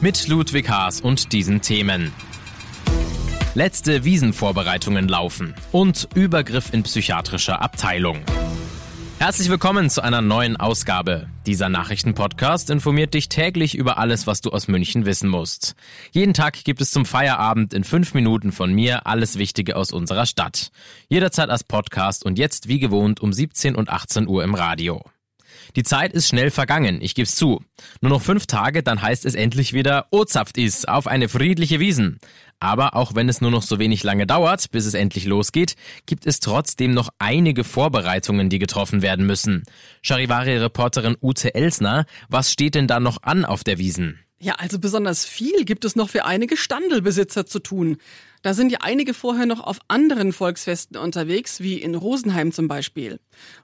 Mit Ludwig Haas und diesen Themen. Letzte Wiesenvorbereitungen laufen und Übergriff in psychiatrischer Abteilung. Herzlich willkommen zu einer neuen Ausgabe. Dieser Nachrichtenpodcast informiert dich täglich über alles, was du aus München wissen musst. Jeden Tag gibt es zum Feierabend in fünf Minuten von mir alles Wichtige aus unserer Stadt. Jederzeit als Podcast und jetzt wie gewohnt um 17 und 18 Uhr im Radio. Die Zeit ist schnell vergangen, ich geb's zu. Nur noch fünf Tage, dann heißt es endlich wieder Ozapft ist auf eine friedliche Wiesen. Aber auch wenn es nur noch so wenig lange dauert, bis es endlich losgeht, gibt es trotzdem noch einige Vorbereitungen, die getroffen werden müssen. Charivari-Reporterin Ute Elsner, was steht denn da noch an auf der Wiesen? Ja, also besonders viel gibt es noch für einige Standelbesitzer zu tun. Da sind ja einige vorher noch auf anderen Volksfesten unterwegs, wie in Rosenheim zum Beispiel.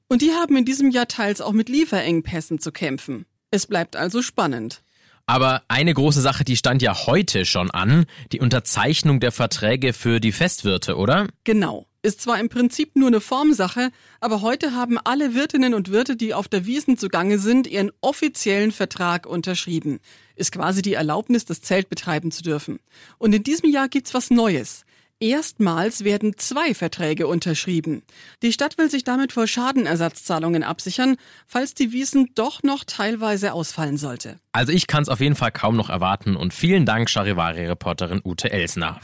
Und die haben in diesem Jahr teils auch mit Lieferengpässen zu kämpfen. Es bleibt also spannend. Aber eine große Sache, die stand ja heute schon an, die Unterzeichnung der Verträge für die Festwirte, oder? Genau. Ist zwar im Prinzip nur eine Formsache, aber heute haben alle Wirtinnen und Wirte, die auf der Wiesen zugange sind, ihren offiziellen Vertrag unterschrieben. Ist quasi die Erlaubnis, das Zelt betreiben zu dürfen. Und in diesem Jahr gibt's was Neues. Erstmals werden zwei Verträge unterschrieben. Die Stadt will sich damit vor Schadenersatzzahlungen absichern, falls die Wiesen doch noch teilweise ausfallen sollte. Also ich kann es auf jeden Fall kaum noch erwarten und vielen Dank Charivari-Reporterin Ute Elsner.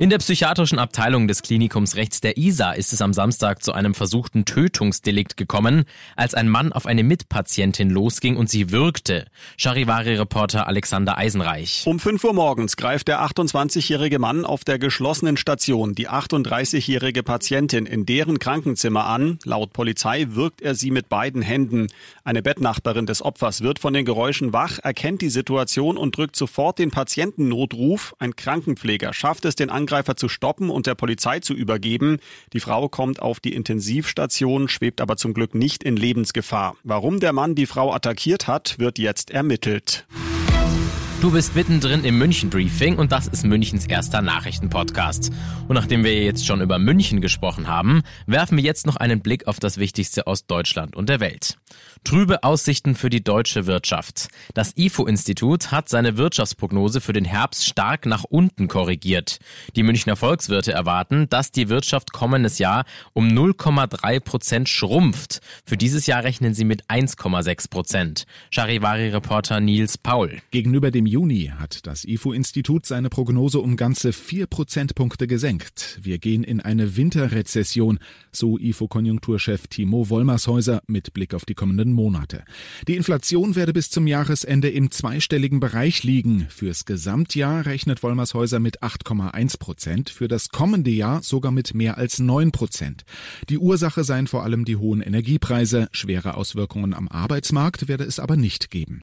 In der psychiatrischen Abteilung des Klinikums rechts der Isar ist es am Samstag zu einem versuchten Tötungsdelikt gekommen, als ein Mann auf eine Mitpatientin losging und sie würgte. Charivari-Reporter Alexander Eisenreich. Um 5 Uhr morgens greift der 28-jährige Mann auf der geschlossenen Station die 38-jährige Patientin in deren Krankenzimmer an. Laut Polizei wirkt er sie mit beiden Händen. Eine Bettnachbarin des Opfers wird von den Geräuschen wach, erkennt die Situation und drückt sofort den Patientennotruf. Ein Krankenpfleger schafft es, den Angreifer zu stoppen und der Polizei zu übergeben. Die Frau kommt auf die Intensivstation, schwebt aber zum Glück nicht in Lebensgefahr. Warum der Mann die Frau attackiert hat, wird jetzt ermittelt. Du bist mittendrin im München Briefing und das ist Münchens erster Nachrichtenpodcast. Und nachdem wir jetzt schon über München gesprochen haben, werfen wir jetzt noch einen Blick auf das Wichtigste aus Deutschland und der Welt. Trübe Aussichten für die deutsche Wirtschaft. Das IFO-Institut hat seine Wirtschaftsprognose für den Herbst stark nach unten korrigiert. Die Münchner Volkswirte erwarten, dass die Wirtschaft kommendes Jahr um 0,3 Prozent schrumpft. Für dieses Jahr rechnen sie mit 1,6 Prozent. Charivari-Reporter Nils Paul. Gegenüber dem Juni hat das IFO-Institut seine Prognose um ganze vier Prozentpunkte gesenkt. Wir gehen in eine Winterrezession, so IFO-Konjunkturchef Timo Wollmershäuser mit Blick auf die kommenden Monate. Die Inflation werde bis zum Jahresende im zweistelligen Bereich liegen. Fürs Gesamtjahr rechnet Wollmershäuser mit 8,1 Prozent, für das kommende Jahr sogar mit mehr als 9 Prozent. Die Ursache seien vor allem die hohen Energiepreise. Schwere Auswirkungen am Arbeitsmarkt werde es aber nicht geben.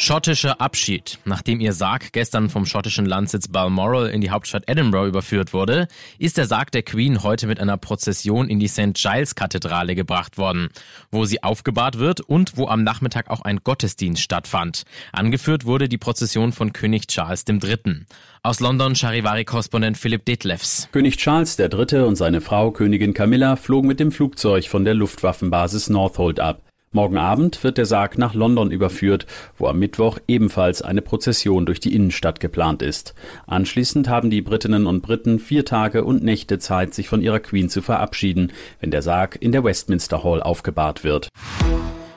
Schottischer Abschied. Nachdem ihr Sarg gestern vom schottischen Landsitz Balmoral in die Hauptstadt Edinburgh überführt wurde, ist der Sarg der Queen heute mit einer Prozession in die St. Giles Kathedrale gebracht worden, wo sie aufgebahrt wird und wo am Nachmittag auch ein Gottesdienst stattfand. Angeführt wurde die Prozession von König Charles III. Aus London Charivari-Korrespondent Philipp Detlefs. König Charles III. und seine Frau Königin Camilla flogen mit dem Flugzeug von der Luftwaffenbasis Northolt ab. Morgen Abend wird der Sarg nach London überführt, wo am Mittwoch ebenfalls eine Prozession durch die Innenstadt geplant ist. Anschließend haben die Britinnen und Briten vier Tage und Nächte Zeit, sich von ihrer Queen zu verabschieden, wenn der Sarg in der Westminster Hall aufgebahrt wird.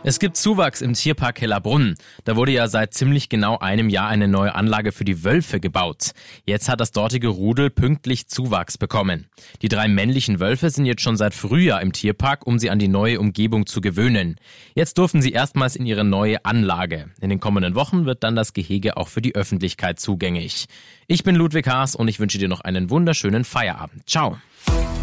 Es gibt Zuwachs im Tierpark Hellerbrunn. Da wurde ja seit ziemlich genau einem Jahr eine neue Anlage für die Wölfe gebaut. Jetzt hat das dortige Rudel pünktlich Zuwachs bekommen. Die drei männlichen Wölfe sind jetzt schon seit Frühjahr im Tierpark, um sie an die neue Umgebung zu gewöhnen. Jetzt durften sie erstmals in ihre neue Anlage. In den kommenden Wochen wird dann das Gehege auch für die Öffentlichkeit zugänglich. Ich bin Ludwig Haas und ich wünsche dir noch einen wunderschönen Feierabend. Ciao.